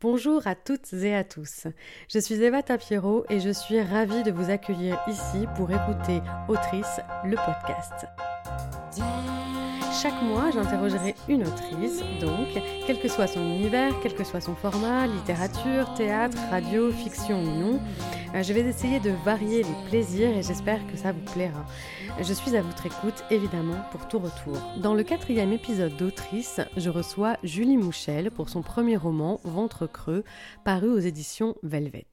Bonjour à toutes et à tous. Je suis Eva Tapiero et je suis ravie de vous accueillir ici pour écouter Autrice, le podcast. Chaque mois, j'interrogerai une autrice, donc, quel que soit son univers, quel que soit son format, littérature, théâtre, radio, fiction ou non, euh, je vais essayer de varier les plaisirs et j'espère que ça vous plaira. Je suis à votre écoute, évidemment, pour tout retour. Dans le quatrième épisode d'Autrice, je reçois Julie Mouchel pour son premier roman, Ventre creux, paru aux éditions Velvet.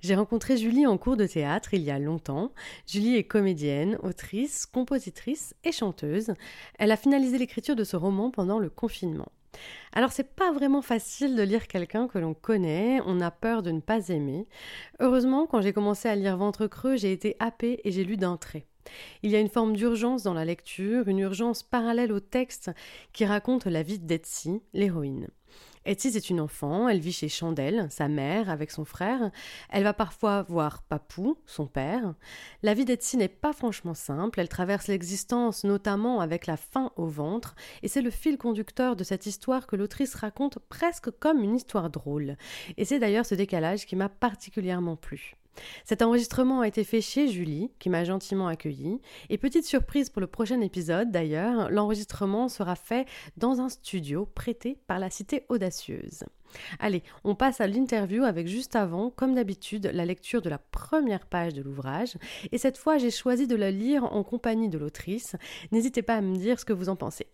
J'ai rencontré Julie en cours de théâtre il y a longtemps. Julie est comédienne, autrice, compositrice et chanteuse. Elle a finalisé l'écriture de ce roman pendant le confinement. Alors c'est pas vraiment facile de lire quelqu'un que l'on connaît, on a peur de ne pas aimer. Heureusement, quand j'ai commencé à lire Ventre creux, j'ai été happée et j'ai lu d'un trait. Il y a une forme d'urgence dans la lecture, une urgence parallèle au texte qui raconte la vie d'Etsy, l'héroïne. Etsy est une enfant, elle vit chez Chandelle, sa mère, avec son frère. Elle va parfois voir Papou, son père. La vie d'Etsy n'est pas franchement simple, elle traverse l'existence notamment avec la faim au ventre, et c'est le fil conducteur de cette histoire que l'autrice raconte presque comme une histoire drôle. Et c'est d'ailleurs ce décalage qui m'a particulièrement plu. Cet enregistrement a été fait chez Julie, qui m'a gentiment accueilli. Et petite surprise pour le prochain épisode d'ailleurs, l'enregistrement sera fait dans un studio prêté par la Cité Audacieuse. Allez, on passe à l'interview avec juste avant, comme d'habitude, la lecture de la première page de l'ouvrage. Et cette fois, j'ai choisi de la lire en compagnie de l'autrice. N'hésitez pas à me dire ce que vous en pensez.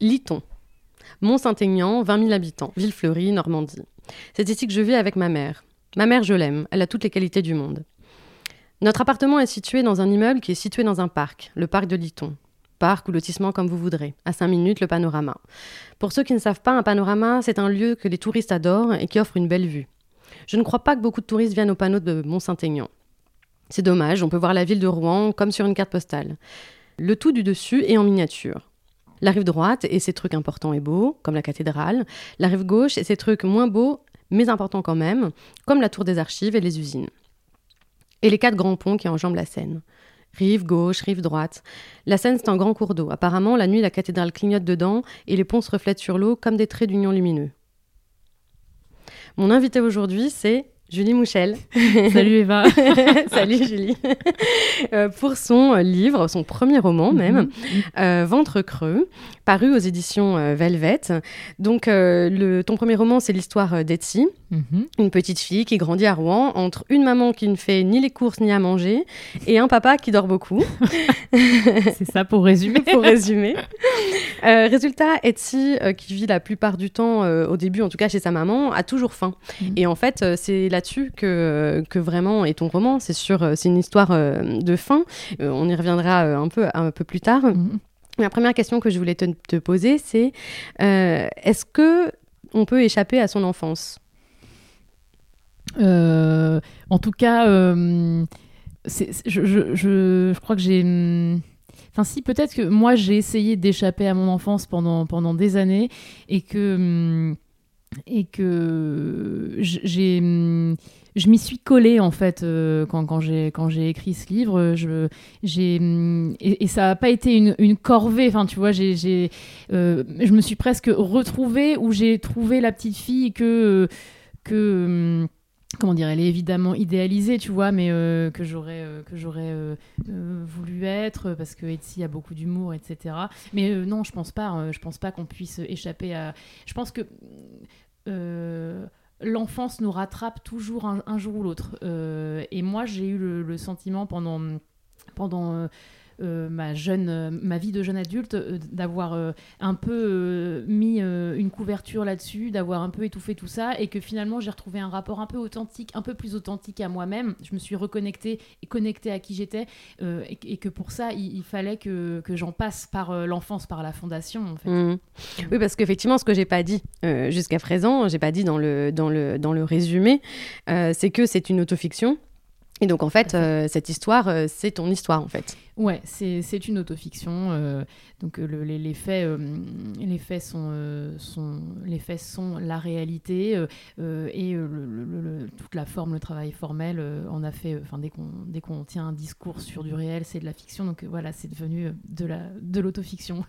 Liton. Mont-Saint-Aignan, 20 000 habitants, ville fleurie, Normandie. C'est ici que je vis avec ma mère. Ma mère, je l'aime, elle a toutes les qualités du monde. Notre appartement est situé dans un immeuble qui est situé dans un parc, le parc de Liton. Parc ou lotissement comme vous voudrez, à 5 minutes le panorama. Pour ceux qui ne savent pas, un panorama, c'est un lieu que les touristes adorent et qui offre une belle vue. Je ne crois pas que beaucoup de touristes viennent au panneau de Mont-Saint-Aignan. C'est dommage, on peut voir la ville de Rouen comme sur une carte postale. Le tout du dessus est en miniature. La rive droite et ses trucs importants et beaux, comme la cathédrale. La rive gauche et ses trucs moins beaux mais importants quand même, comme la tour des archives et les usines. Et les quatre grands ponts qui enjambent la Seine. Rive gauche, rive droite. La Seine, c'est un grand cours d'eau. Apparemment, la nuit, la cathédrale clignote dedans et les ponts se reflètent sur l'eau comme des traits d'union lumineux. Mon invité aujourd'hui, c'est Julie Mouchel. Salut Eva. Salut Julie. Euh, pour son livre, son premier roman même, mhm. euh, Ventre creux, paru aux éditions euh, Velvet. Donc, le, ton premier roman, c'est l'histoire d'Etsy, mhm. une petite fille qui grandit à Rouen entre une maman qui ne fait ni les courses ni à manger et un papa qui dort beaucoup. c'est ça pour résumer. pour résumer. résultat, Etsy, qui vit la plupart du temps, au début en tout cas chez sa maman, a toujours faim. Mhm. Et en fait, c'est là-dessus que, que vraiment est ton roman. C'est sur, c'est une histoire de faim. on y reviendra un peu, un peu plus tard. La première question que je voulais te, poser, c'est euh, est-ce que on peut échapper à son enfance? Euh, En tout cas, euh, je, crois que j'ai. Enfin, si, peut-être que moi, j'ai essayé d'échapper à mon enfance pendant, pendant des années et que. Et que j'ai je m'y suis collée en fait euh, quand, quand j'ai quand j'ai écrit ce livre. Je j'ai et, ça n'a pas été une, corvée. Enfin, tu vois, j'ai j'ai euh, je me suis presque retrouvée où j'ai trouvé la petite fille que que comment dire, elle est évidemment idéalisée, tu vois, mais euh, que j'aurais que j'aurais voulu être parce que Etsy a beaucoup d'humour, etc. Mais non, je pense pas. je pense pas qu'on puisse échapper à. Je pense que l'enfance nous rattrape toujours un, jour ou l'autre. Euh, et moi, j'ai eu le, sentiment pendant, euh, euh, ma jeune, euh, ma vie de jeune adulte, euh, d'avoir un peu mis une couverture là-dessus, d'avoir un peu étouffé tout ça, et que finalement j'ai retrouvé un rapport un peu authentique, un peu plus authentique à moi-même. Je me suis reconnectée et connectée à qui j'étais, et, que pour ça il, fallait que, que j'en passe par l'enfance, par la fondation. En fait. Mmh. Oui, parce qu'effectivement, ce que j'ai pas dit jusqu'à présent, j'ai pas dit dans le dans le dans le résumé, c'est que c'est une autofiction. Et donc en fait, cette histoire, c'est ton histoire en fait. Ouais, c'est une autofiction. Euh, donc le, les, les, faits, les faits sont, sont, les faits sont la réalité et le, toute la forme, le travail formel, on a fait. Enfin, dès qu'on dès qu'on tient un discours sur du réel, c'est de la fiction. Donc voilà, c'est devenu de la de l'autofiction.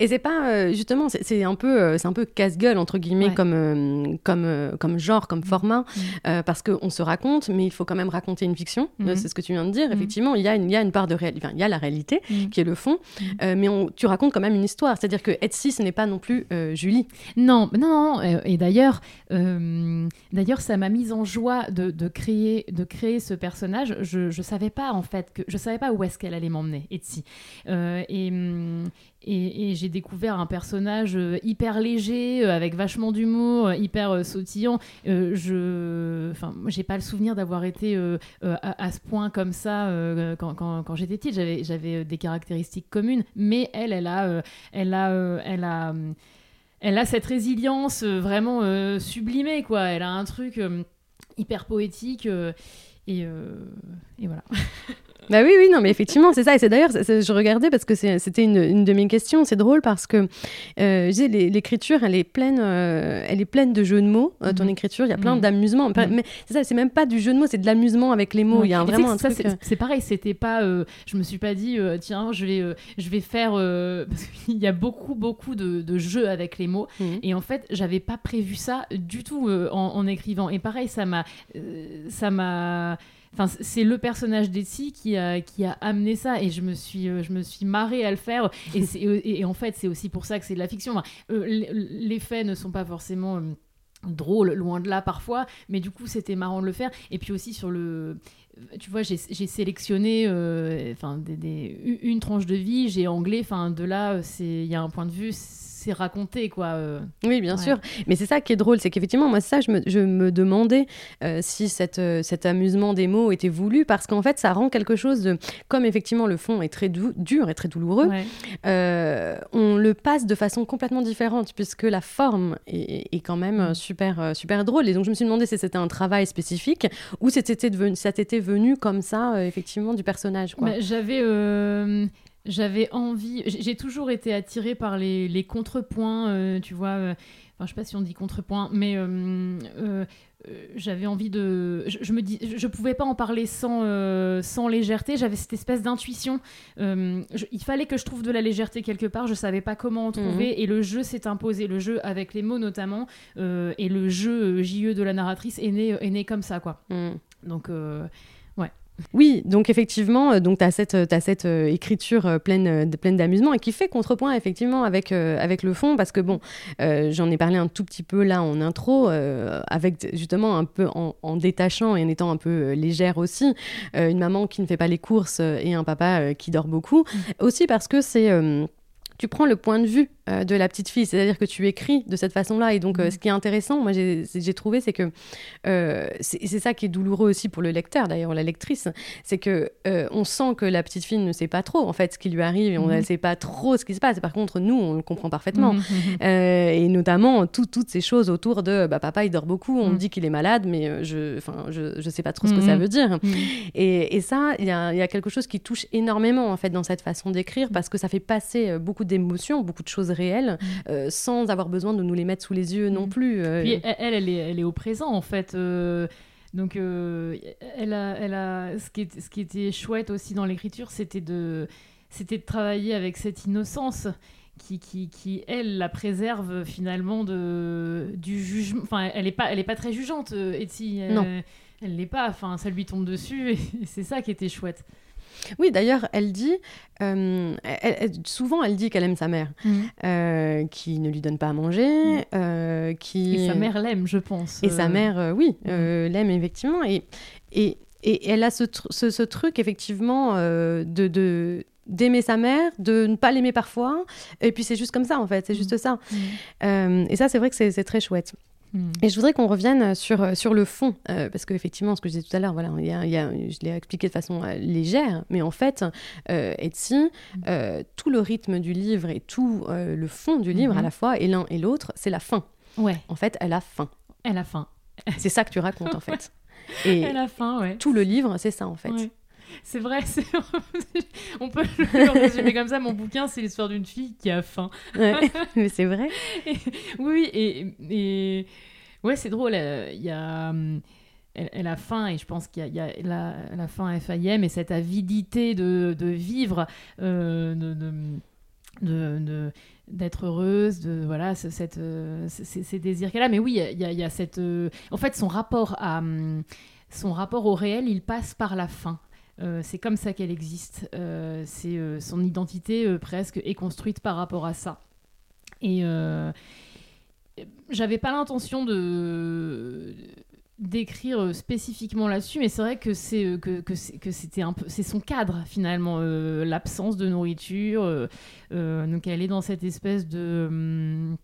Et c'est pas justement, c'est un peu c'est un peu casse-gueule entre guillemets comme comme comme genre, comme format, mmh. parce qu'on se raconte, mais il faut quand même raconter une fiction. Mmh. C'est ce que tu viens de dire. Mmh. Effectivement, il y a une, il y a une part de y a la réalité mm. qui est le fond, mm. euh, mais on, tu racontes quand même une histoire. C'est-à-dire que Etsy, ce n'est pas non plus euh, Julie. Non, non, non. Et d'ailleurs, euh, d'ailleurs, ça m'a mise en joie de, de, créer, de créer ce personnage. Je ne savais pas en fait que je savais pas où est-ce qu'elle allait m'emmener, Etsy. et, et, j'ai découvert un personnage euh, hyper léger, euh, avec vachement d'humour, euh, hyper sautillant. je, enfin, pas le souvenir d'avoir été à, ce point comme ça quand, j'étais petite. J'avais, j'avais des caractéristiques communes, mais elle, elle a, elle a, elle a, elle a cette résilience vraiment sublimée, quoi. Elle a un truc hyper poétique et voilà. Bah oui, oui, non, mais effectivement, c'est ça. Et c'est d'ailleurs, je regardais parce que c'était une, une, de mes questions. C'est drôle parce que euh, l'écriture, elle est pleine, euh, elle est pleine de jeux de mots. Euh, ton mhm. écriture, il y a plein mhm. d'amusement. Mhm. Mais c'est ça, c'est même pas du jeu de mots, c'est de l'amusement avec les mots. Il y a vraiment un truc. C'est pareil. C'était pas. je me suis pas dit, tiens, je vais, je vais faire. parce qu'il y a beaucoup, beaucoup de, de, jeux avec les mots. Et en fait, j'avais pas prévu ça du tout en, en, écrivant. Et pareil, ça m'a, ça m'a Enfin, c'est le personnage d'Etsy qui a, qui a amené ça et je me suis, euh, je me suis marrée à le faire. Et, et, en fait, c'est aussi pour ça que c'est de la fiction. Euh, les faits ne sont pas forcément euh, drôles, loin de là parfois, mais du coup, c'était marrant de le faire. Et puis aussi sur le tu vois, j'ai sélectionné une tranche de vie, j'ai anglais, enfin de là, il y a un point de vue, c'est raconté, quoi. Euh. Oui, bien sûr. Mais c'est ça qui est drôle, c'est qu'effectivement, moi, ça, je me, je me demandais euh, si cette, euh, cet amusement des mots était voulu, parce qu'en fait, ça rend quelque chose de. Comme effectivement, le fond est très dur et très douloureux, on le passe de façon complètement différente, puisque la forme est, est quand même super, super drôle. Et donc, je me suis demandé si c'était un travail spécifique ou si ça t'était venu comme ça, effectivement, du personnage. Bah, j'avais j'avais envie, j'ai toujours été attirée par les, les contrepoints, euh, tu vois. Euh, enfin, je sais pas si on dit contrepoint, mais euh, j'avais envie de. Je, me dis, je pouvais pas en parler sans, sans légèreté. J'avais cette espèce d'intuition. il fallait que je trouve de la légèreté quelque part. Je savais pas comment en trouver. Mhm. Et le jeu s'est imposé. Le jeu avec les mots notamment. et le jeu JE de la narratrice est né, est né comme ça, quoi. Mhm. Donc. Oui, donc effectivement, euh, donc tu as cette, as cette euh, écriture euh, pleine, pleine d'amusement et qui fait contrepoint effectivement avec, avec le fond, parce que bon, j'en ai parlé un tout petit peu là en intro, avec justement un peu en, détachant et en étant un peu légère aussi, une maman qui ne fait pas les courses et un papa qui dort beaucoup, mmh. aussi parce que c'est tu prends le point de vue euh, de la petite fille, c'est-à-dire que tu écris de cette façon-là. Et donc, euh, mm. ce qui est intéressant, moi, j'ai trouvé, c'est que euh, c'est ça qui est douloureux aussi pour le lecteur, d'ailleurs, la lectrice, c'est que on sent que la petite fille ne sait pas trop, en fait, ce qui lui arrive, et on ne mm. sait pas trop ce qui se passe. Par contre, nous, on le comprend parfaitement. Mm, et notamment, toutes ces choses autour de bah, papa, il dort beaucoup, on me dit qu'il est malade, mais je ne je, je sais pas trop ce que ça veut dire. Et, et, ça, il y a, y a, quelque chose qui touche énormément, en fait, dans cette façon d'écrire, parce que ça fait passer beaucoup d'émotions, beaucoup de choses mm. euh, sans avoir besoin de nous les mettre sous les yeux non mm. plus. Euh. Puis elle, elle est, elle est au présent en fait. Euh, donc, elle a, elle a, ce, qui est, ce qui était chouette aussi dans l'écriture, c'était de, c'était de travailler avec cette innocence qui, qui, qui, elle, la préserve finalement de, du jugement. Enfin, elle n'est pas, elle est pas très jugeante, Etsy. non. Elle l'est pas. Enfin, ça lui tombe dessus et c'est ça qui était chouette. Oui, d'ailleurs, elle dit, euh, souvent elle dit qu'elle aime sa mère, mm. euh, qui ne lui donne pas à manger, mm. euh, qui... Et sa mère l'aime, je pense. Et sa mère, oui, mm. l'aime effectivement. Et, et, et, elle a ce, ce, truc, effectivement, de d'aimer sa mère, de ne pas l'aimer parfois, et puis c'est juste comme ça en fait, c'est juste ça. et ça c'est vrai que c'est très chouette. Hmm. Et je voudrais qu'on revienne sur, sur le fond, euh, parce qu'effectivement, ce que je disais tout à l'heure, voilà, y a, y a, je l'ai expliqué de façon euh, légère, mais en fait, euh, Etsy, hmm. euh, tout le rythme du livre et tout le fond du livre à hmm. la fois, et l'un et l'autre, c'est la fin. Ouais. En fait, elle a faim. Elle a faim. C'est ça que tu racontes, en fait. Et elle a faim, ouais. Tout le livre, c'est ça, en fait. C'est vrai, on peut le résumer comme ça. Mon bouquin, c'est l'histoire d'une fille qui a faim. mais c'est vrai. oui, et, et... ouais, c'est drôle. Euh, il y a. Hum, elle, a faim et je pense qu'il y a, la, la, faim FIM et cette avidité de, de vivre, euh, de, de, d'être heureuse, de voilà, cette, euh, ces, désirs qu'elle a. Mais oui, il y, y a, cette, en fait, son rapport à hum, son rapport au réel, il passe par la faim. Euh, c'est comme ça qu'elle existe. Euh, c'est euh, son identité presque est construite par rapport à ça. Et j'avais pas l'intention de d'écrire spécifiquement là-dessus, mais c'est vrai que c'est que, que c'était un peu c'est son cadre finalement l'absence de nourriture. donc elle est dans cette espèce de hum,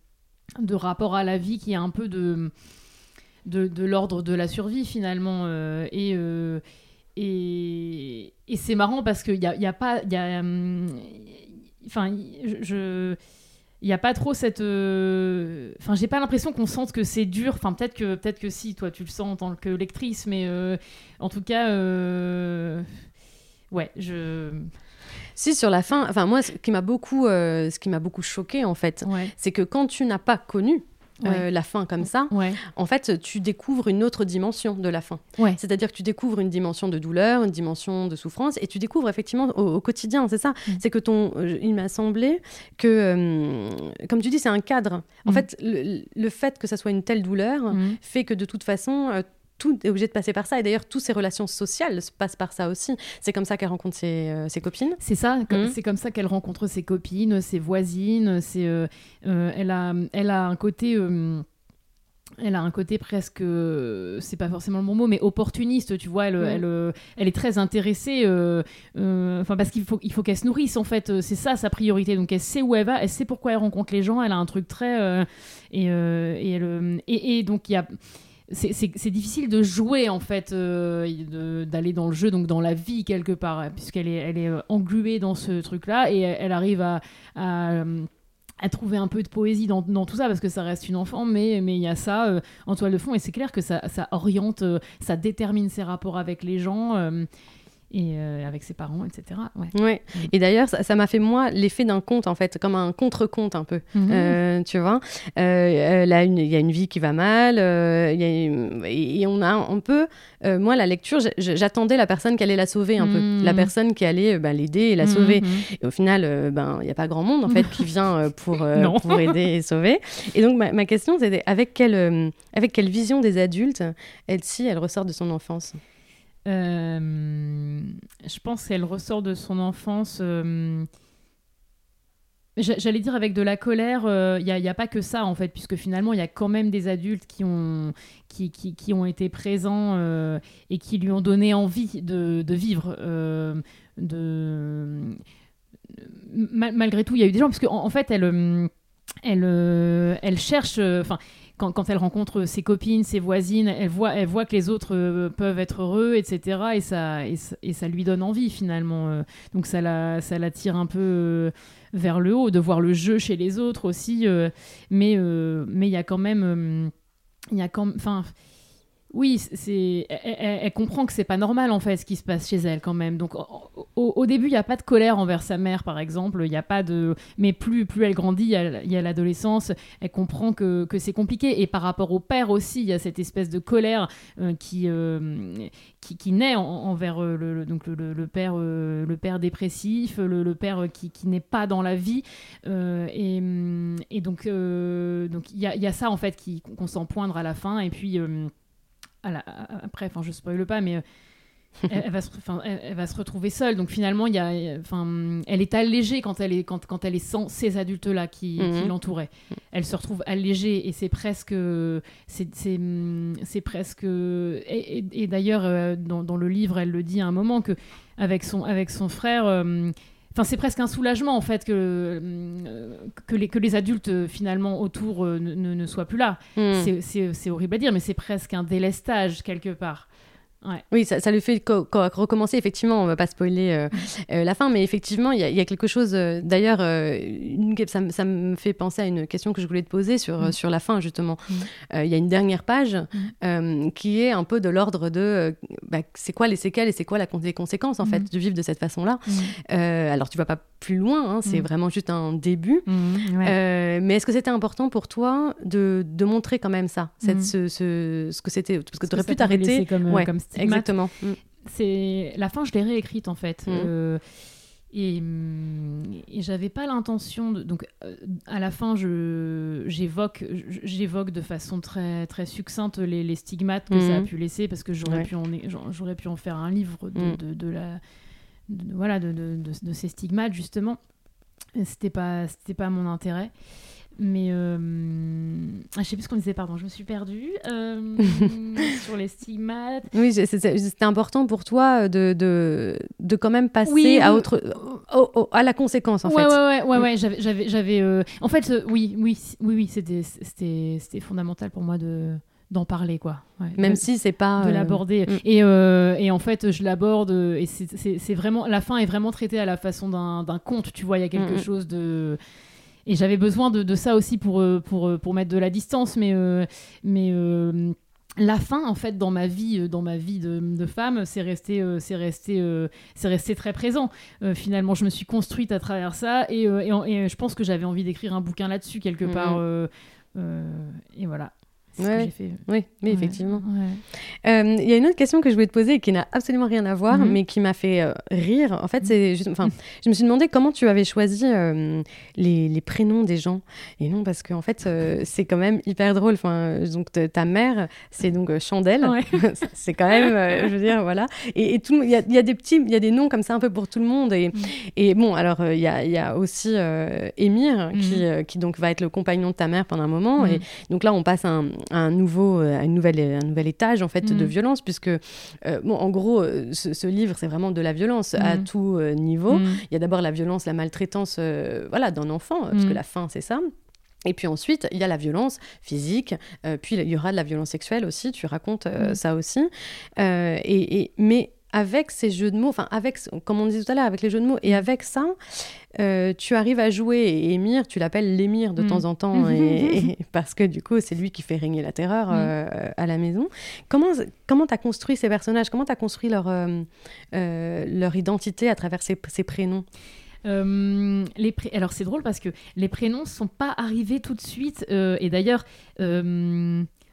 de rapport à la vie qui est un peu de de, de l'ordre de la survie finalement et et, et c'est marrant parce qu'il n'y a, y a pas. Y a, hum, enfin, je. Il n'y a pas trop cette. Euh, enfin, j'ai pas l'impression qu'on sente que c'est dur. Enfin, peut-être que, peut que si, toi, tu le sens en tant que lectrice, mais euh, en tout cas. Euh, ouais, je. Si sur la fin, enfin moi, ce qui m'a beaucoup, ce qui m'a beaucoup choqué en fait, c'est que quand tu n'as pas connu euh, la fin comme ça, en fait, tu découvres une autre dimension de la fin. C'est-à-dire que tu découvres une dimension de douleur, une dimension de souffrance, et tu découvres effectivement au, quotidien, c'est ça. Mm. C'est que ton, euh, il m'a semblé que, euh, comme tu dis, c'est un cadre. En mm. fait, le, fait que ça soit une telle douleur mm. fait que de toute façon, tout est obligé de passer par ça. Et d'ailleurs, toutes ses relations sociales se passent par ça aussi. C'est comme ça qu'elle rencontre ses, euh, ses copines. C'est ça, mmh. c'est comme ça qu'elle rencontre ses copines, ses voisines. C'est, euh, euh, elle, a, elle a un côté elle a un côté presque, c'est pas forcément le bon mot, mais opportuniste, tu vois. Elle, mmh. elle, elle, est très intéressée, enfin parce qu'il faut, il faut qu'elle se nourrisse en fait. C'est ça sa priorité. Donc elle sait où elle va, elle sait pourquoi elle rencontre les gens. Elle a un truc très et, et, elle, et, et donc il y a c'est difficile de jouer en fait, euh, d'aller dans le jeu, donc dans la vie quelque part, puisqu'elle est, euh, engluée dans ce truc-là et elle, arrive à, trouver un peu de poésie dans, tout ça parce que ça reste une enfant, mais il y a ça euh, en toile de fond et c'est clair que ça oriente, ça détermine ses rapports avec les gens et euh, avec ses parents, etc. Ouais. Mm. Et d'ailleurs, ça m'a fait moi l'effet d'un conte en fait, comme un contre-conte un peu. Mhm. Euh, tu vois, euh, là il y a une vie qui va mal, et on a un peu, moi la lecture, j'attendais la personne qui allait la sauver un peu, la mhm. personne qui allait ben, l'aider et la sauver. Mhm. Et au final, ben il n'y a pas grand monde en fait qui vient pour pour aider et sauver. Et donc ma, ma question c'était avec quelle avec quelle vision des adultes Elsie elle ressort de son enfance? Je pense qu'elle ressort de son enfance. Euh, j'allais dire avec de la colère, il euh, n'y a, pas que ça en fait, puisque finalement il y a quand même des adultes qui ont, qui, ont été présents et qui lui ont donné envie de, vivre. malgré tout, il y a eu des gens, parce qu'en en, fait, elle, elle, cherche. Quand, elle rencontre ses copines, ses voisines, elle voit, elle voit que les autres euh, peuvent être heureux, etc. Et ça, et, ça lui donne envie finalement. Euh. donc ça la, ça la tire un peu euh, vers le haut, de voir le jeu chez les autres aussi. mais mais il y a quand même, il y a quand, oui, c'est, elle, comprend que c'est pas normal en fait ce qui se passe chez elle quand même. Donc au, début, il n'y a pas de colère envers sa mère, par exemple. A pas de, mais plus plus elle grandit, il y a l'adolescence, elle comprend que, que c'est compliqué. Et par rapport au père aussi, il y a cette espèce de colère euh, qui, euh, qui, qui naît envers euh, le, donc le, père le père dépressif, le, père qui, qui n'est pas dans la vie. Et, et, donc donc il y a, y a, ça en fait qui qu'on sent poindre à la fin. Et puis après, enfin, je spoile pas, mais euh, elle, va se, elle, va se retrouver seule. Donc finalement, il y a, enfin, elle est allégée quand elle est, quand, quand elle est sans ces adultes-là qui, mhm. l'entouraient. Elle se retrouve allégée et c'est presque, c'est presque. Et, d'ailleurs, euh, dans, dans, le livre, elle le dit à un moment que avec son, avec son frère. Euh, Enfin, c'est presque un soulagement en fait que, euh, que, les, que les adultes euh, finalement autour euh, ne, ne, soient plus là. Hmm. C'est horrible à dire, mais c'est presque un délestage quelque part. Oui, ça, ça, le fait recommencer. Effectivement, on va pas spoiler euh, euh, la fin, mais effectivement, il y, a quelque chose. Euh, d'ailleurs, ça, ça, me fait penser à une question que je voulais te poser sur, mm. sur la fin, justement. Mm. Il y a une dernière page mm. qui est un peu de l'ordre de bah, c'est quoi les séquelles et c'est quoi la, les conséquences, en fait, de vivre de cette façon-là. alors, tu vas pas plus loin, hein, c'est vraiment juste un début. mais est-ce que c'était important pour toi de, de, montrer quand même ça, cette, ce, ce, que c'était? Parce que tu aurais pu t'arrêter. Comme, ouais. comme Exactement. Mm. C'est la fin, je l'ai réécrite en fait. Mm. Euh, et, et j'avais pas l'intention de. Donc, euh, à la fin, j'évoque j'évoque de façon très, très succincte les, les stigmates que ça a mm. pu laisser, parce que j'aurais pu, en, j'aurais pu en faire un livre de, de, la, voilà, de, de, ces stigmates, justement. C'était pas, pas mon intérêt. Mais euh... ah, je sais plus ce qu'on disait, pardon, je me suis perdue euh, sur les stigmates. Oui, c'était important pour toi de, de, de quand même passer à, autre, à la conséquence, en ouais, fait. Ouais, ouais, ouais, ouais j'avais... j'avais euh... En fait, oui, oui, oui, oui c'était fondamental pour moi de d'en parler quoi même si c'est pas de euh, l'aborder mm. et, euh, et, en fait je l'aborde et c'est vraiment la fin est vraiment traitée à la façon d'un conte tu vois il y a quelque mm, mm. chose de et j'avais besoin de, de, ça aussi pour, euh, pour, euh, pour mettre de la distance, mais, euh, mais la fin en fait dans ma vie dans ma vie de, de femme c'est resté c'est resté c'est resté très présent. Finalement je me suis construite à travers ça et, et, je pense que j'avais envie d'écrire un bouquin là-dessus quelque part et voilà Ouais, fait. Oui, mais effectivement. Euh, il y a une autre question que je voulais te poser et qui n'a absolument rien à voir, mhm. mais qui m'a fait euh, rire. En fait, mhm. c'est juste, enfin, je me suis demandé comment tu avais choisi euh, les, les, prénoms des gens. Et non, parce qu'en fait, c'est quand même hyper drôle. Enfin, donc ta mère, c'est donc Chandelle. c'est quand même, je veux dire, voilà. Et, tout, il y a, y a, des petits, il y a des noms comme ça un peu pour tout le monde. Et, mhm. et bon, alors il y a, y a, aussi Émir qui, qui donc va être le compagnon de ta mère pendant un moment. Et donc là, on passe un un nouveau, euh, une nouvelle, un nouvel étage en fait de mm. violence, puisque euh, bon, en gros, euh, ce, livre c'est vraiment de la violence à mm. tout niveau. Mm. Il y a d'abord la violence, la maltraitance, voilà, d'un enfant, parce que la fin c'est ça. Et puis ensuite, il y a la violence physique, puis il y aura de la violence sexuelle aussi, tu racontes ça aussi. et, et, mais avec ces jeux de mots, enfin avec, comme on disait tout à l'heure, avec les jeux de mots, et avec ça, euh, tu arrives à jouer, et Émir, tu l'appelles l'émir de mm. temps en temps, et, parce que du coup, c'est lui qui fait régner la terreur mm. euh, à la maison. Comment comment as construit ces personnages? Comment tu as construit leur, euh, leur identité à travers ces, ces prénoms? Les Alors c'est drôle parce que les prénoms sont pas arrivés tout de suite, et d'ailleurs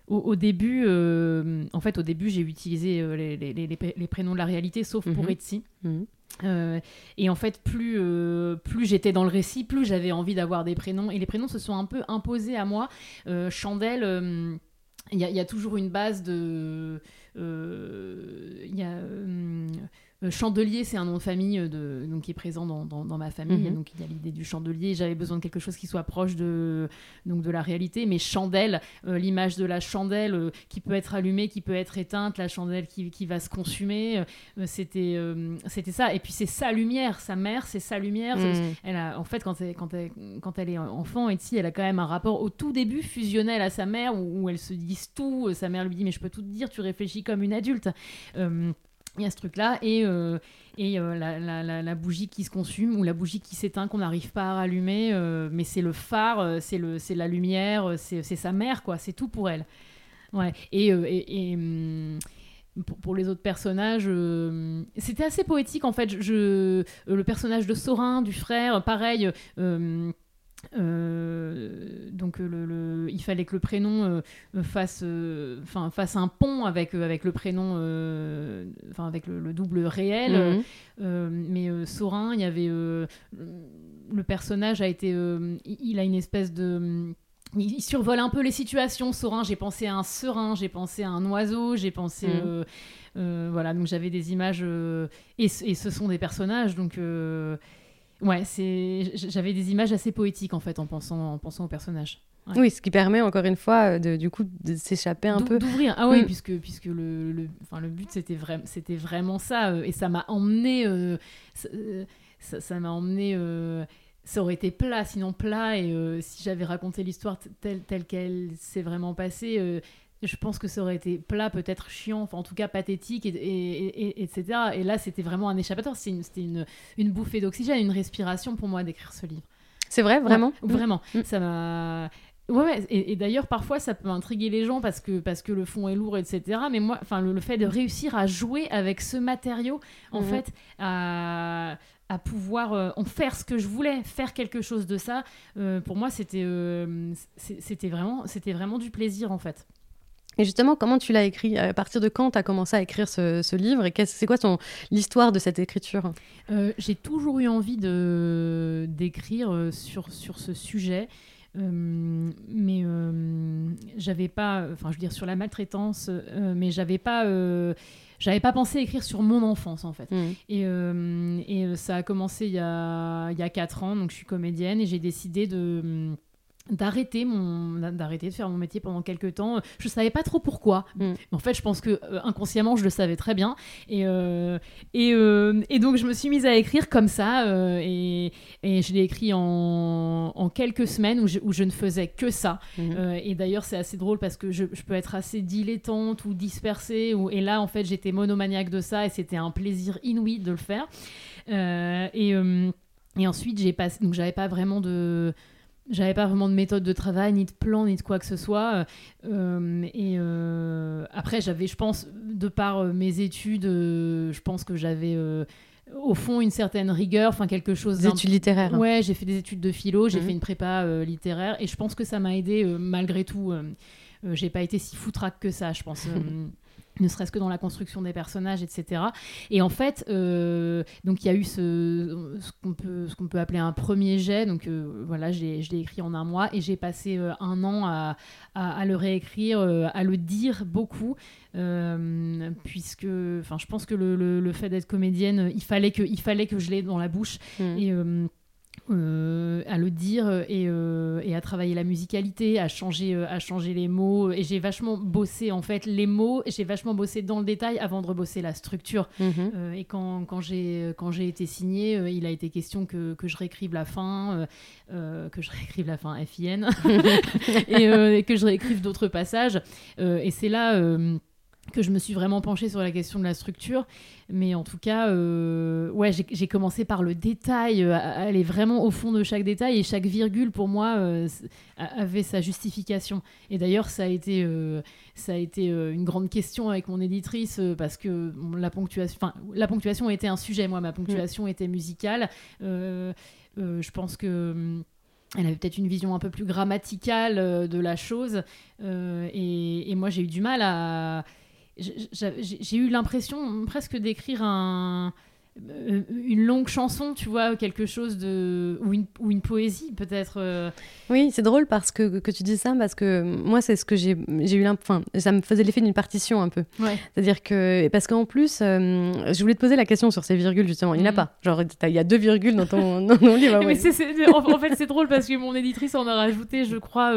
au, début, euh, en fait, au début, j'ai utilisé euh, les, les, les, prénoms de la réalité, sauf pour mhm. Etsy. Euh, et en fait, plus, plus j'étais dans le récit, plus j'avais envie d'avoir des prénoms. Et les prénoms se sont un peu imposés à moi. Chandelle, il y, y, a toujours une base de. Il y a chandelier, c'est un nom de famille euh, de, donc, qui est présent dans, dans, ma famille. Mhm. Donc il y a l'idée du chandelier. J'avais besoin de quelque chose qui soit proche de, donc, de la réalité. Mais chandelle, euh, l'image de la chandelle qui peut être allumée, qui peut être éteinte, la chandelle qui, qui va se consumer, c'était c'était ça. Et puis c'est sa lumière, sa mère, c'est sa lumière. Mhm. Elle a, en fait, quand elle, quand, elle, quand elle est enfant, ici elle a quand même un rapport au tout début fusionnel à sa mère où, où elles se disent tout. Sa mère lui dit Mais je peux tout te dire, tu réfléchis comme une adulte il y a ce truc-là et, euh, et euh, la, la, bougie qui se consume ou la bougie qui s'éteint qu'on n'arrive pas à rallumer, euh, mais c'est le phare, c'est le c'est la lumière, c'est sa mère quoi, c'est tout pour elle. Ouais. Et, et, hum, pour, les autres personnages, c'était assez poétique en fait. Je, le personnage de Sorin, du frère, pareil. Euh, donc le, il fallait que le prénom euh, fasse, euh, fasse un pont avec avec le prénom, enfin avec le, double réel. Mhm. mais Sorin, il y avait le personnage a été, il a une espèce de il survole un peu les situations. Sorin, j'ai pensé à un serin, j'ai pensé à un oiseau, j'ai pensé. Mhm. voilà, donc j'avais des images. Et, et, ce sont des personnages, donc Ouais, c'est j'avais des images assez poétiques en fait en pensant en pensant au personnage. Oui, ce qui permet encore une fois de, du coup de s'échapper un peu. D'ouvrir. Ah oui, mm. puisque puisque le, le, enfin, le but c'était vraiment c'était vraiment ça euh, et ça m'a emmené euh, euh, ça m'a emmené ça aurait été plat sinon plat et si j'avais raconté l'histoire telle telle qu'elle s'est vraiment passée je pense que ça aurait été plat, peut-être chiant, enfin en tout cas pathétique, et, etc. Et là, c'était vraiment un échappatoire, c'était une, une, bouffée d'oxygène, une respiration pour moi d'écrire ce livre. C'est vrai, vraiment Vraiment. Mm. Ça m'a. Ouais, et, d'ailleurs, parfois, ça peut intriguer les gens parce que, parce que le fond est lourd, etc. Mais moi, enfin, le, fait de réussir à jouer avec ce matériau, en mm-hmm. fait, à, à pouvoir euh, en faire ce que je voulais, faire quelque chose de ça, euh, pour moi, c'était euh, c'était vraiment, vraiment du plaisir, en fait. Et justement, comment tu l'as écrit? À partir de quand tu as commencé à écrire ce, livre? Et c'est quoi l'histoire de cette écriture? Euh, J'ai toujours eu envie d'écrire euh, sur, sur ce sujet. Euh, mais j'avais pas, enfin je veux dire sur la maltraitance, mais j'avais pas, j'avais pas pensé écrire sur mon enfance en fait. Mmh. Et, et ça a commencé il y a, il y a 4 ans, donc je suis comédienne et j'ai décidé de d'arrêter mon d'arrêter de faire mon métier pendant quelques temps. Je savais pas trop pourquoi. Mm. en fait je pense que euh, inconsciemment je le savais très bien. Et euh, et, euh, et, donc je me suis mise à écrire comme ça et, et, je l'ai écrit en, en, quelques semaines où je, où je, ne faisais que ça. Mm. et d'ailleurs c'est assez drôle parce que je, je, peux être assez dilettante ou dispersée ou, et là en fait j'étais monomaniaque de ça et c'était un plaisir inouï de le faire. Et et ensuite j'ai passé donc j'avais pas vraiment de j'avais pas vraiment de méthode de travail, ni de plan, ni de quoi que ce soit. Euh, et euh, après, j'avais, je pense, de par euh, mes études, je pense que j'avais au fond une certaine rigueur, enfin quelque chose. Des études littéraires. Ouais, j'ai fait des études de philo, j'ai mhm. fait une prépa littéraire, et je pense que ça m'a aidé malgré tout. j'ai pas été si foutraque que ça, je pense. ne serait-ce que dans la construction des personnages, etc. Et en fait, euh, donc il y a eu ce, ce qu'on peut, appeler un premier jet. Donc euh, voilà, je l'ai écrit en un mois et j'ai passé euh, un an à, à, le réécrire, à le dire beaucoup, puisque, enfin, je pense que le, le, fait d'être comédienne, il fallait que, il fallait que je l'ai dans la bouche. Mmh. Et euh, à le dire euh, et, à travailler la musicalité, à changer, euh, à changer les mots. Et j'ai vachement bossé en fait les mots, j'ai vachement bossé dans le détail avant de rebosser la structure. Mhm. et quand, quand j'ai été signée, il a été question que, que je réécrive la fin, que je réécrive la fin FIN, et, et, que je réécrive d'autres passages. et c'est là que je me suis vraiment penchée sur la question de la structure. Mais en tout cas, euh, ouais, j'ai commencé par le détail, euh, aller vraiment au fond de chaque détail. Et chaque virgule, pour moi, euh, avait sa justification. Et d'ailleurs, ça a été, ça a été une grande question avec mon éditrice, parce que la, ponctuation, la ponctuation était un sujet. Moi, ma ponctuation était musicale. je pense que elle avait peut-être une vision un peu plus grammaticale de la chose. et, moi, j'ai eu du mal à, j'ai eu l'impression presque d'écrire un, une longue chanson, tu vois, quelque chose de. ou une, ou une poésie, peut-être. Euh. Oui, c'est drôle parce que, que tu dis ça, parce que moi, c'est ce que j'ai eu l'impression. ça me faisait l'effet d'une partition un peu. C'est-à-dire que. Parce qu'en plus, euh, je voulais te poser la question sur ces virgules, justement. Il n'y en a mm. pas. Genre, il y a deux virgules dans ton, dans ton livre. en, fait, c'est drôle parce que mon éditrice en a rajouté, je crois,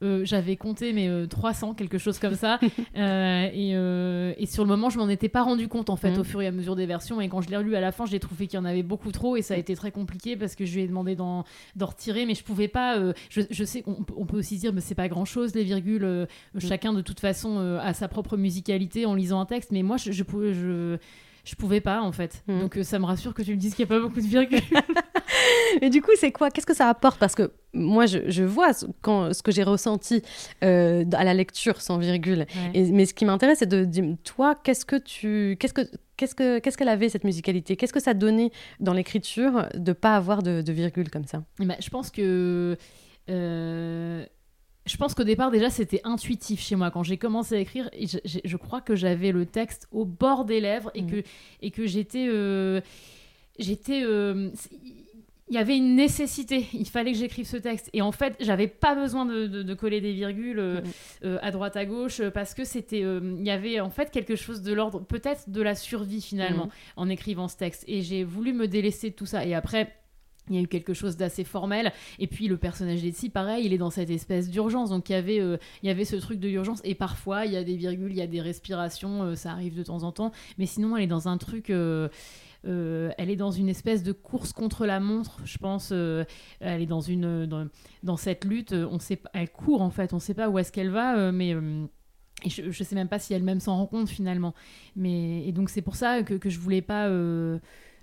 j'avais compté, mais 300, quelque chose comme ça. et, et, sur le moment, je m'en étais pas rendu compte, en fait, mm. au fur et à mesure des versions. Et quand je l'ai à la fin, j'ai trouvé qu'il y en avait beaucoup trop et ça a été très compliqué parce que je lui ai demandé d'en retirer, mais je pouvais pas. Euh, je, sais qu'on on peut aussi dire, mais c'est pas grand chose les virgules. Euh, mm. Chacun de toute façon euh, a sa propre musicalité en lisant un texte, mais moi je, je pouvais. Je, je pouvais pas en fait. Mm. Donc ça me rassure que tu me dises qu'il n'y a pas beaucoup de virgules. Mais du coup, c'est quoi Qu'est-ce que ça apporte? Parce que moi, je, je vois ce, quand, ce que j'ai ressenti à la lecture sans virgule. Et, mais ce qui m'intéresse, c'est de dire, toi, qu'est-ce que tu, qu'est-ce que Qu'est-ce qu'elle ce qu'elle avait cette musicalité? Qu'est-ce que ça donnait dans l'écriture de pas avoir de, de virgule comme ça? Eh ben, Je pense que euh, je pense qu'au départ déjà c'était intuitif chez moi quand j'ai commencé à écrire. Je, je, crois que j'avais le texte au bord des lèvres et mmh. que et que j'étais euh, j'étais euh, il y avait une nécessité, il fallait que j'écrive ce texte. Et en fait, j'avais pas besoin de, coller des virgules euh, euh, à droite, à gauche, euh, parce que c'était, il y avait en fait quelque chose de l'ordre, peut-être de la survie finalement, en écrivant ce texte. Et j'ai voulu me délaisser de tout ça. Et après, il y a eu quelque chose d'assez formel. Et puis le personnage d'Etsy, pareil, il est dans cette espèce d'urgence. Donc il y avait, il y avait ce truc de l'urgence. Et parfois, il y a des virgules, il y a des respirations, ça arrive de temps en temps. Mais sinon, elle est dans un truc euh, elle est dans une espèce de course contre la montre, je pense. Euh, elle est dans une dans, cette lutte. On sait, elle court en fait. On ne sait pas où est-ce qu'elle va, euh, mais je, je sais même pas si elle-même s'en rend compte finalement. Mais et donc c'est pour ça que, je voulais pas. euh,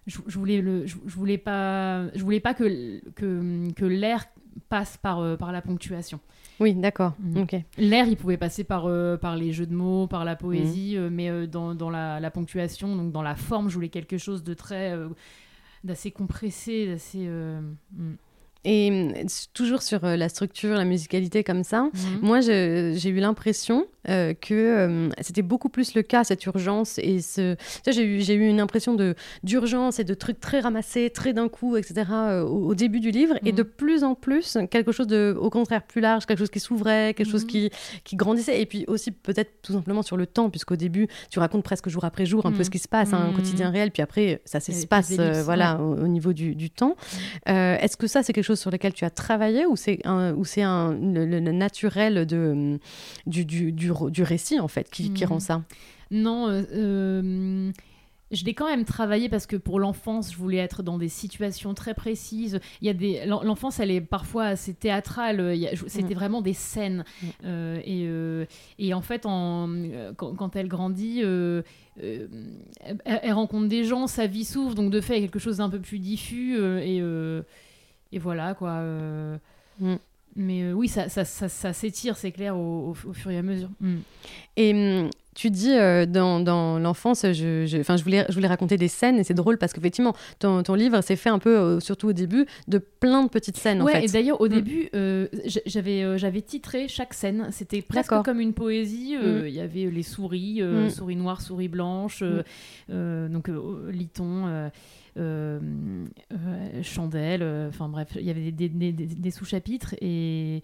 je, voulais le, je, voulais pas, je voulais pas que que, que l'air passe par euh, par la ponctuation. Oui, d'accord. Ok. L'air, il pouvait passer par, euh, par les jeux de mots, par la poésie, euh, mais euh, dans, dans la, la ponctuation, donc dans la forme, je voulais quelque chose de très. d'assez compressé, d'assez. mm. Et toujours sur la structure, la musicalité comme ça, moi j'ai eu l'impression euh, que euh, c'était beaucoup plus le cas, cette urgence. Et ce... j'ai eu, j'ai eu une impression de, d'urgence et de trucs très ramassés, très d'un coup, etc. euh, au, au début du livre. Et Mhm. de plus en plus, quelque chose de, au contraire, plus large, quelque chose qui s'ouvrait, quelque chose Mhm. qui, qui grandissait. Et puis aussi peut-être tout simplement sur le temps, puisqu'au début, tu racontes presque jour après jour un peu Mhm. ce qui se passe, hein, un quotidien réel. Puis après, ça s'espace voilà, au, au niveau du, du temps. Est-ce que ça, c'est quelque chose sur lequel tu as travaillé ou c'est un, ou c'est un, le, le- le naturel de, du, du, du, du récit, en fait, qui, qui Mhm. rend ça Non, euh, euh, je l'ai quand même travaillé parce que pour l'enfance, je voulais être dans des situations très précises. Il y a des l'en- l'enfance, elle est parfois assez théâtrale. C'était vraiment des scènes. Mm. Euh, et, euh, et en fait, en, quand, quand elle grandit, euh, elle, elle rencontre des gens, sa vie s'ouvre, donc de fait, il y a quelque chose d'un peu plus diffus. et, et voilà quoi. euh. Mm. Mais euh, oui, ça, ça, ça, ça s'étire, c'est clair, au, au- au fur et à mesure. Mm. Et hum, tu dis euh, dans, dans l'enfance, je, je, voulais, je voulais raconter des scènes et c'est drôle parce qu'effectivement, ton, ton livre s'est fait un peu, euh, surtout au début, de plein de petites scènes Ouais, en et d'ailleurs, au Mm. début, euh, j'avais j'avais titré chaque scène. C'était presque comme une poésie. Il y avait les souris, Mm. souris noires, souris blanches, donc liton, chandelle. euh, Enfin bref, il y avait des, des- des- des sous-chapitres et.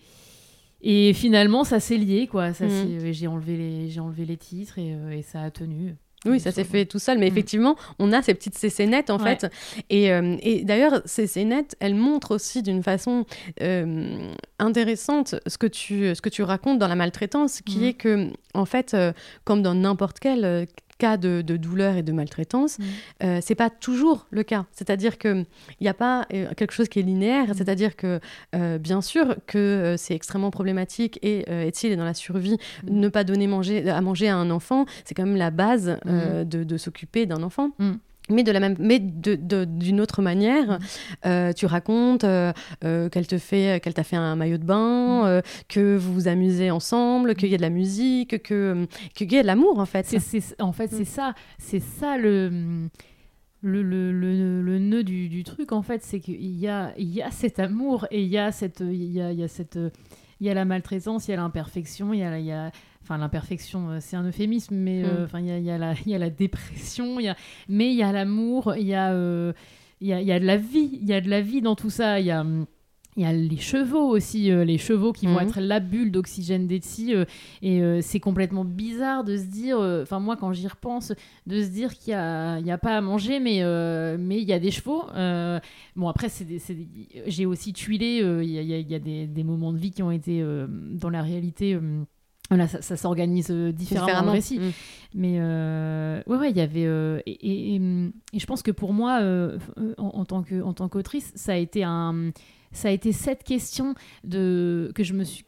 Et finalement, ça s'est lié, quoi. Ça et J'ai enlevé, les- j'ai enlevé les titres et, euh, et ça a tenu. Oui, ça s'est fait tout seul, mais Mm. effectivement, on a ces petites scénettes en Ouais. fait. Et, euh, et d'ailleurs, ces elles montrent aussi d'une façon euh, intéressante ce que, tu, ce que tu racontes dans la maltraitance, qui Mm. est que, en fait, euh, comme dans n'importe quel euh, cas de, de douleur et de maltraitance, Mm. euh, c'est pas toujours le cas. C'est-à-dire qu'il n'y a pas euh, quelque chose qui est linéaire, Mm. c'est-à-dire que, euh, bien sûr, que euh, c'est extrêmement problématique et est-il est dans la survie? Mm. ne pas donner manger, à manger à un enfant, c'est quand même la base de, de s'occuper d'un enfant. Mm. Mais de la même, mais de- de- d'une autre manière, Mm. euh, tu racontes euh, euh, qu'elle te fait, qu'elle t'a fait un maillot de bain, Mm. euh, que vous vous amusez ensemble, qu'il y a de la musique, que qu'il y a de l'amour en fait. C'est, c'est- en fait, Mm. c'est ça, c'est ça le, le, le, le, le nœud du, du truc, en fait, c'est qu'il y a, il y a cet amour et il y a cette, il y a, il y a cette, il y a la maltraitance, il y a l'imperfection, il y a, il y a enfin l'imperfection, euh, c'est un euphémisme, mais euh, Mm. enfin il y y a la, il y a la dépression, il y a, mais il y a l'amour, il y a, euh, il y y a de la vie, il y a de la vie dans tout ça, il y a hum, il y a les chevaux aussi, euh, les chevaux qui vont Mhm. être la bulle d'oxygène d'Etsy. euh, et euh, c'est complètement bizarre de se dire, euh, enfin moi quand j'y repense, de se dire qu'il n'y a, a pas à manger, mais euh, mais il y a des chevaux. Euh, bon après, j'ai aussi tuilé, euh, il y a, y a- y a des, des moments de vie qui ont été euh, dans la réalité. Euh, Là, ça, ça s'organise euh, différemment, dans le récit. Mm. Mais euh, ouais, ouais, il y avait. euh, et, et- et- et je pense que pour moi, euh, en, en tant que en tant qu'autrice, ça a été un, ça a été cette question de que je me suis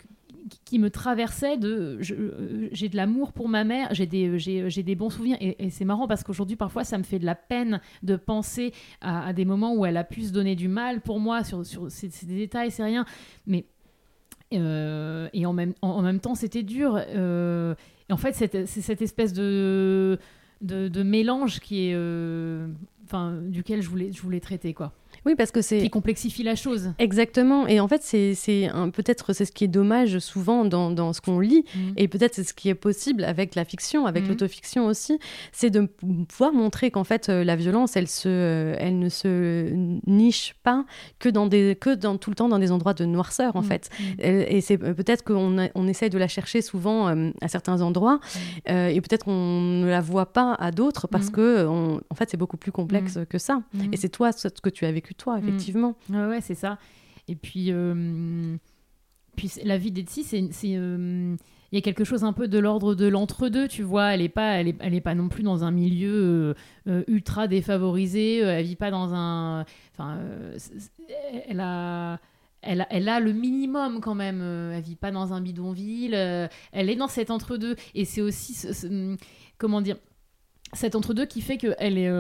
qui me traversait de j'ai de l'amour pour ma mère j'ai des j'ai j'ai des bons souvenirs et, et c'est marrant parce qu'aujourd'hui parfois ça me fait de la peine de penser à, à des moments où elle a pu se donner du mal pour moi sur sur des détails c'est rien mais euh, et en même, temps, c'était dur. euh, et en fait, c'est cette espèce de, mélange qui est, euh, duquel je voulais, je voulais traiter, quoi. Oui, parce que c'est Qui complexifie la chose. Exactement. Et en fait, c'est peut-être c'est ce qui est dommage souvent dans, dans ce qu'on lit, Mm. et peut-être c'est ce qui est possible avec la fiction, avec Mhm. l'autofiction aussi, c'est de pouvoir montrer qu'en fait euh, la violence, elle se, euh, elle ne se niche pas que dans des, que dans tout le temps dans des endroits de noirceur en Mm. fait. Mm. Elle- Et c'est euh, peut-être qu'on a- on essaye de la chercher souvent euh, à certains endroits, euh, et peut-être qu'on ne la voit pas à d'autres parce que on- en fait c'est beaucoup plus complexe que ça. Et c'est toi ce que tu as vécu toi Mhm. effectivement. Ouais, ouais, c'est ça. Et puis, euh, puis la vie d'Etsy, c'est, c'est, euh, il y a quelque chose un peu de l'ordre de l'entre-deux, tu vois. Elle est pas, elle est, elle est pas non plus dans un milieu euh, ultra défavorisé. Elle vit pas dans un, enfin, elle a. elle, elle, a le minimum quand même. elle vit pas dans un bidonville. elle est dans cet entre-deux. Et c'est aussi, comment dire, cet entre-deux qui fait qu'elle est,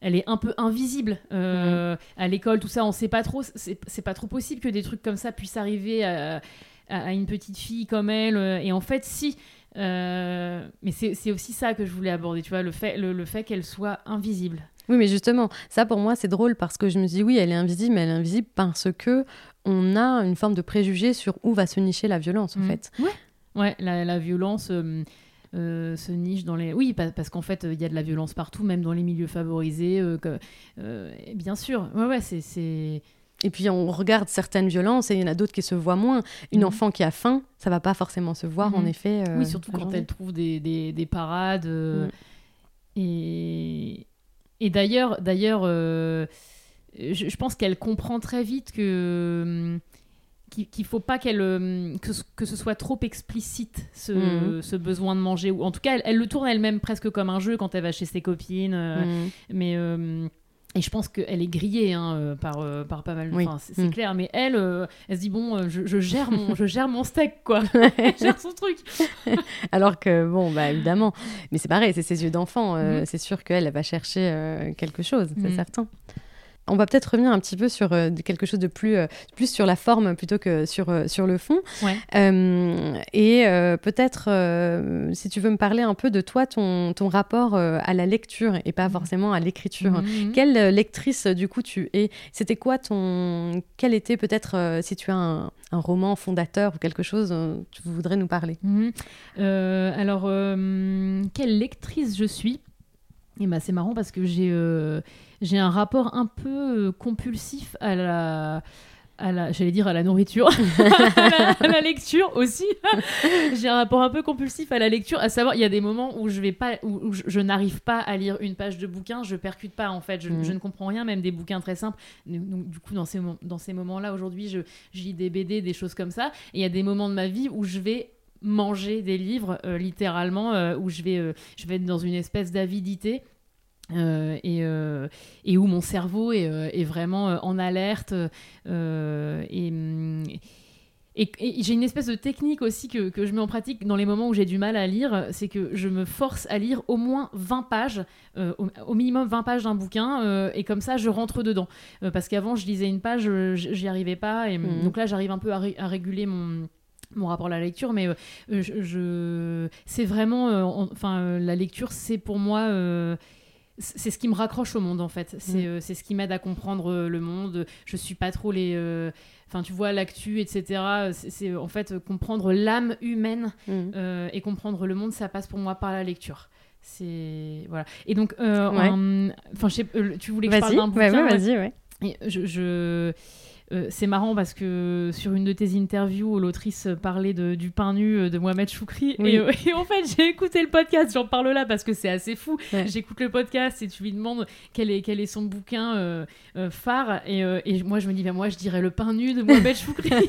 elle est un peu invisible à l'école, tout ça. On sait pas trop. C'est pas trop possible que des trucs comme ça puissent arriver à, à, une petite fille comme elle. et en fait, si. mais c'est aussi ça que je voulais aborder, tu vois, le fait, le fait qu'elle soit invisible. Oui, mais justement, ça pour moi c'est drôle parce que je me dis oui, elle est invisible, mais elle est invisible parce que on a une forme de préjugé sur où va se nicher la violence en mm. fait. Ouais, ouais la, violence. Euh, euh, se niche dans les. Oui, parce qu'en fait, il y a de la violence partout, même dans les milieux favorisés. Euh, que, bien sûr, ouais, ouais, c'est. Et puis on regarde certaines violences et il y en a d'autres qui se voient moins. Une mm. enfant qui a faim, ça va pas forcément se voir en mm. effet. oui, surtout quand elle trouve des, des, des parades. Et, et d'ailleurs, d'ailleurs, euh, je, pense qu'elle comprend très vite que qu'il faut pas qu'elle hum, que, que, ce soit trop explicite ce, mhm. ce, besoin de manger ou en tout cas elle, le tourne elle-même presque comme un jeu quand elle va chez ses copines euh, mhm. mais hum, et je pense qu'elle est grillée hein, euh, par, euh, par pas mal de... Enfin, c'est mm. clair, mais elle, euh, elle se dit, bon, je, gère, mon, je gère mon steak, quoi. elle gère son truc. Alors que, bon, bah évidemment. Mais c'est pareil, c'est ses yeux d'enfant. C'est sûr qu'elle, elle va chercher quelque chose, c'est certain. On va peut-être revenir un petit peu sur euh, quelque chose de plus, euh, plus sur la forme plutôt que sur, euh, sur le fond. et peut-être, si tu veux me parler un peu de toi, ton, ton rapport à la lecture et pas forcément à l'écriture. Mhm. Quelle lectrice, du coup, tu es? C'était quoi ton... Quel était peut-être, si tu as un, un, roman fondateur ou quelque chose, tu voudrais nous parler? Mhm. Alors, quelle lectrice je suis? Et bah, c'est marrant parce que j'ai j'ai un rapport un peu euh, compulsif à la j'allais dire à la nourriture, à, la, lecture aussi. j'ai un rapport un peu compulsif à la lecture, à savoir, il y a des moments où je vais pas, où, je, n'arrive pas à lire une page de bouquin, je percute pas en fait, je, mm. ne comprends rien, même des bouquins très simples. Donc, du coup, dans ces, dans ces moments-là, aujourd'hui, je, je, lis des BD, des choses comme ça. Et il y a des moments de ma vie où je vais manger des livres, euh, littéralement, euh, où je vais, je vais être dans une espèce d'avidité euh, et, euh, et, où mon cerveau est, euh, est vraiment en alerte. et, et, j'ai une espèce de technique aussi que, que, je mets en pratique dans les moments où j'ai du mal à lire, c'est que je me force à lire au moins 20 pages, au, minimum 20 pages d'un bouquin, et comme ça je rentre dedans. parce qu'avant je lisais une page, j'y arrivais pas, et mmh. donc là j'arrive un peu à, à réguler mon mon rapport à la lecture, mais je, c'est vraiment, enfin, la lecture, c'est pour moi c'est ce qui me raccroche au monde en fait. C'est mm. euh, ce qui m'aide à comprendre euh, le monde. Je suis pas trop les. Euh, enfin, tu vois, l'actu, etc. C'est en fait comprendre l'âme humaine mm. et comprendre le monde, ça passe pour moi par la lecture. C'est. Voilà. Et donc, enfin, tu voulais que je parle d'un bouquin. vas-y, ouais. je... je euh, c'est marrant parce que sur une de tes interviews, l'autrice parlait de, du pain nu euh, de Mohamed Choukri. Euh, et, en fait, j'ai écouté le podcast, j'en parle là parce que c'est assez fou. J'écoute le podcast et tu lui demandes quel est, quel est son bouquin phare. Et, et, moi, je me dis, ben, moi, je dirais le pain nu de Mohamed Choukri.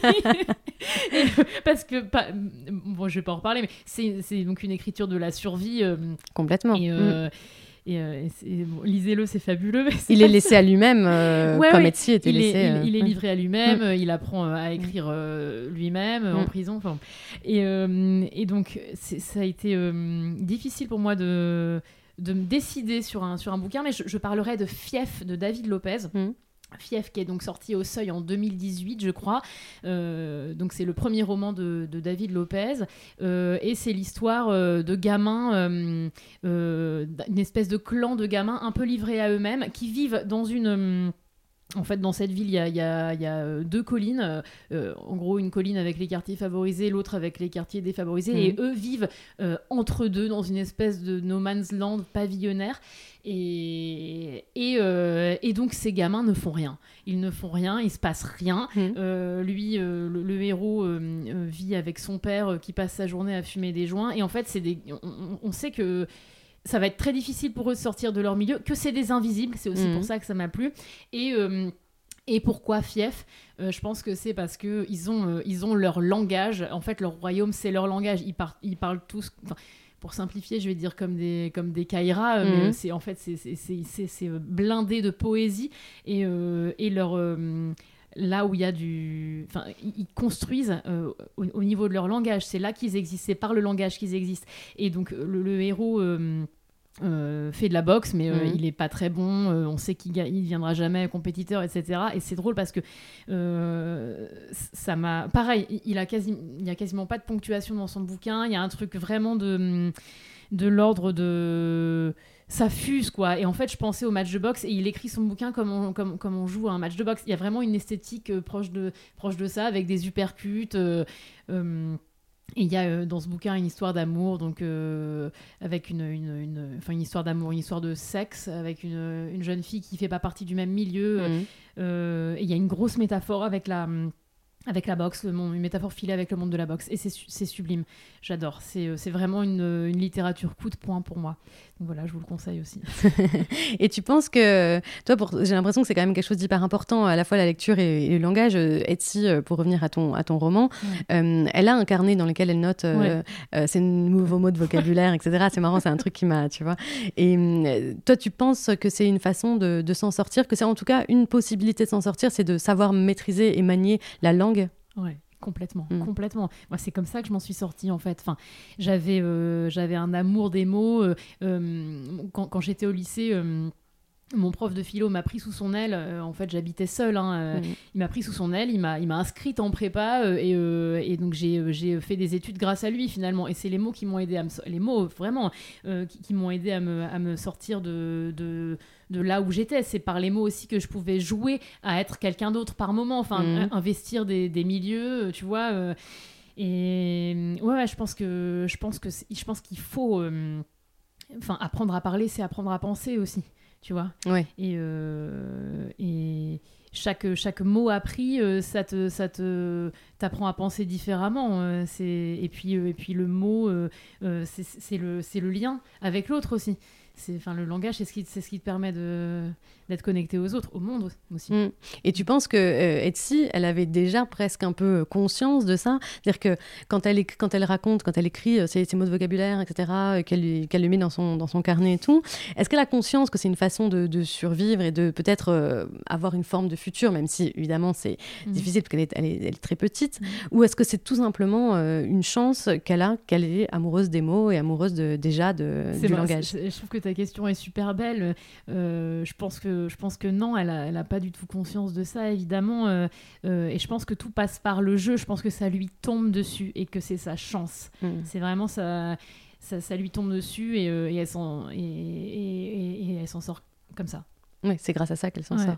parce que, pas, bon, je vais pas en reparler, mais c'est donc une écriture de la survie. Complètement. Et, mm. Et, euh, lisez-le, c'est fabuleux. il est laissé à lui-même, euh, comme Etsy était il laissé. Est, il, est euh, livré à lui-même, mm. il apprend à mm. écrire lui-même en mm. prison. Et, et, donc, ça a été difficile pour moi de, de me décider sur un, sur un bouquin, mais je, je parlerai de Fief de David Lopez. Fief qui est donc sorti au seuil en 2018 je crois. Euh, donc c'est le premier roman de, David Lopez. Euh, et c'est l'histoire euh, de gamins une espèce de clan de gamins un peu livrés à eux-mêmes qui vivent dans une en fait, dans cette ville, il y a, deux collines. en gros, une colline avec les quartiers favorisés, l'autre avec les quartiers défavorisés. Et mmh. eux vivent entre deux dans une espèce de no man's land pavillonnaire. Et, euh, et, donc ces gamins ne font rien. Ils ne font rien, il se passe rien. Mmh. Euh, lui, euh, le, héros vit avec son père qui passe sa journée à fumer des joints. Et en fait, c'est des... on, sait que ça va être très difficile pour eux de sortir de leur milieu, que c'est des invisibles. C'est aussi pour mmh. ça que ça m'a plu. Et et pourquoi fief? Je pense que c'est parce que ils ont, ils ont leur langage. En fait, leur royaume, c'est leur langage. Ils, ils parlent tous pour simplifier, je vais dire comme des, comme des Kaira, euh, mais mhm. c'est en fait c'est euh, blindé de poésie et, euh, et leur là où il y a du. Enfin, ils construisent euh, au, niveau de leur langage. C'est là qu'ils existent, c'est par le langage qu'ils existent. Et donc, le, héros. Euh, fait de la boxe, mais mhm. il est pas très bon. on sait qu'il ne viendra jamais compétiteur, etc. Et c'est drôle parce que ça m'a. Pareil, il a quasi, il y a quasiment pas de ponctuation dans son bouquin. Il y a un truc vraiment de de l'ordre de ça fuse quoi et en fait je pensais au match de boxe et il écrit son bouquin comme on, comme, comme on joue à un match de boxe il y a vraiment une esthétique euh, proche de proche de ça avec des uppercuts euh, euh, et il y a dans ce bouquin une histoire d'amour, donc avec une, une, une, enfin, une histoire d'amour, une histoire de sexe, avec une, une, jeune fille qui fait pas partie du même milieu. Mmh. et il y a une grosse métaphore avec la, avec la boxe, une métaphore filée avec le monde de la boxe. Et c'est sublime. J'adore. C'est vraiment une, une, littérature coup de poing pour moi. Voilà, je vous le conseille aussi. et tu penses que, toi, j'ai l'impression que c'est quand même quelque chose d'hyper important, à la fois la lecture et, le langage. Euh, Etsy, euh, pour revenir à ton, à ton roman, elle a un carnet dans lequel elle note ses nouveaux mots de vocabulaire, etc. C'est marrant, c'est un truc qui m'a, tu vois. Et toi, tu penses que c'est une façon de, de s'en sortir, que c'est en tout cas une possibilité de s'en sortir, c'est de savoir maîtriser et manier la langue? Ouais. Complètement, mm. complètement. Moi, c'est comme ça que je m'en suis sortie en fait. Enfin, j'avais, euh, j'avais un amour des mots. Euh, euh, quand, quand j'étais au lycée, mon prof de philo m'a pris sous son aile. en fait, j'habitais seule. Hein, mm. Il m'a pris sous son aile. Il m'a, il m'a inscrite en prépa et, et, donc j'ai, j'ai fait des études grâce à lui finalement. Et c'est les mots qui m'ont aidé à me, les mots vraiment qui, m'ont aidé à me, à me sortir de, de de là où j'étais. C'est par les mots aussi que je pouvais jouer à être quelqu'un d'autre par moment, enfin, mhm. investir des, milieux, euh, tu vois. Euh. et ouais, je pense que je pense que je pense qu'il faut, euh, enfin, apprendre à parler, c'est apprendre à penser aussi, tu vois. Ouais. Et et chaque, chaque mot appris, ça te, ça te, t'apprend à penser différemment. c'est, et, puis, et puis le mot, c'est, le, c'est le lien avec l'autre aussi enfin le langage c'est ce qui c'est ce qui te permet de d'être connecté aux autres au monde aussi mm. et tu penses que euh, Etsy elle avait déjà presque un peu conscience de ça? C'est-à-dire que quand elle quand elle raconte quand elle écrit euh, ses, mots de vocabulaire etc euh, qu'elle qu'elle le met dans son dans son carnet et tout est-ce qu'elle a conscience que c'est une façon de, survivre et de peut-être avoir une forme de futur même si évidemment c'est mm. difficile parce qu'elle est, elle est, très petite mm. ou est-ce que c'est tout simplement une chance qu'elle a qu'elle est amoureuse des mots et amoureuse de déjà de, du langage? je trouve que ta question est super belle. Euh, je, pense que, je pense que non, elle n'a elle a pas du tout conscience de ça, évidemment. Euh, euh, et je pense que tout passe par le jeu. Je pense que ça lui tombe dessus et que c'est sa chance. Mm. C'est vraiment ça, ça, lui tombe dessus et, et elle s'en et, sort comme ça. Oui, c'est grâce à ça qu'elle s'en sort.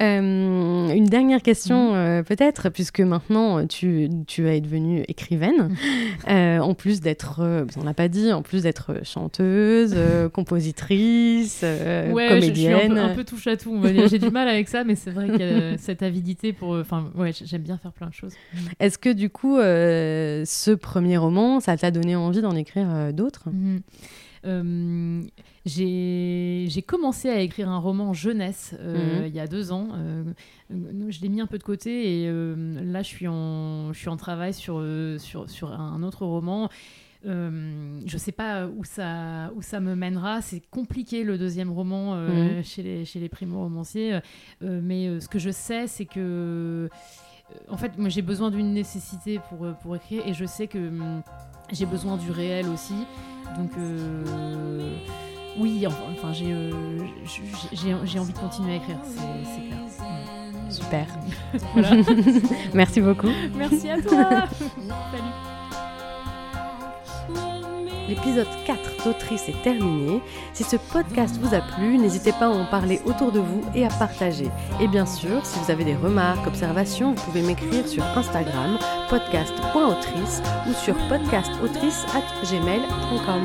Euh, une dernière question mhm. euh, peut-être, puisque maintenant tu, tu es devenue écrivaine, euh, en plus d'être, on l'a pas dit, en plus d'être chanteuse, compositrice, ouais, comédienne. Je, suis un peu, touche à tout. J'ai du mal avec ça, mais c'est vrai que cette avidité pour, enfin, ouais, j'aime bien faire plein de choses. Est-ce que du coup, ce premier roman, ça t'a donné envie d'en écrire d'autres? Mhm. Euh, j'ai commencé à écrire un roman jeunesse euh, mhm. il y a deux ans. Euh, je l'ai mis un peu de côté et là, je suis en, je suis en travail sur, sur, sur un autre roman. Euh, je sais pas où ça, où ça me mènera. C'est compliqué le deuxième roman mhm. chez les, chez les primo-romanciers. mais ce que je sais, c'est que. En fait, moi j'ai besoin d'une nécessité pour, pour écrire et je sais que hum, j'ai besoin du réel aussi. Donc, euh, oui, enfin, euh, j'ai envie de continuer à écrire, c'est clair. Super. Merci beaucoup. Merci à toi. Salut. L'épisode 4 d'Autrice est terminé. Si ce podcast vous a plu, n'hésitez pas à en parler autour de vous et à partager. Et bien sûr, si vous avez des remarques, observations, vous pouvez m'écrire sur Instagram podcast.autrice ou sur podcastautrice@gmail.com.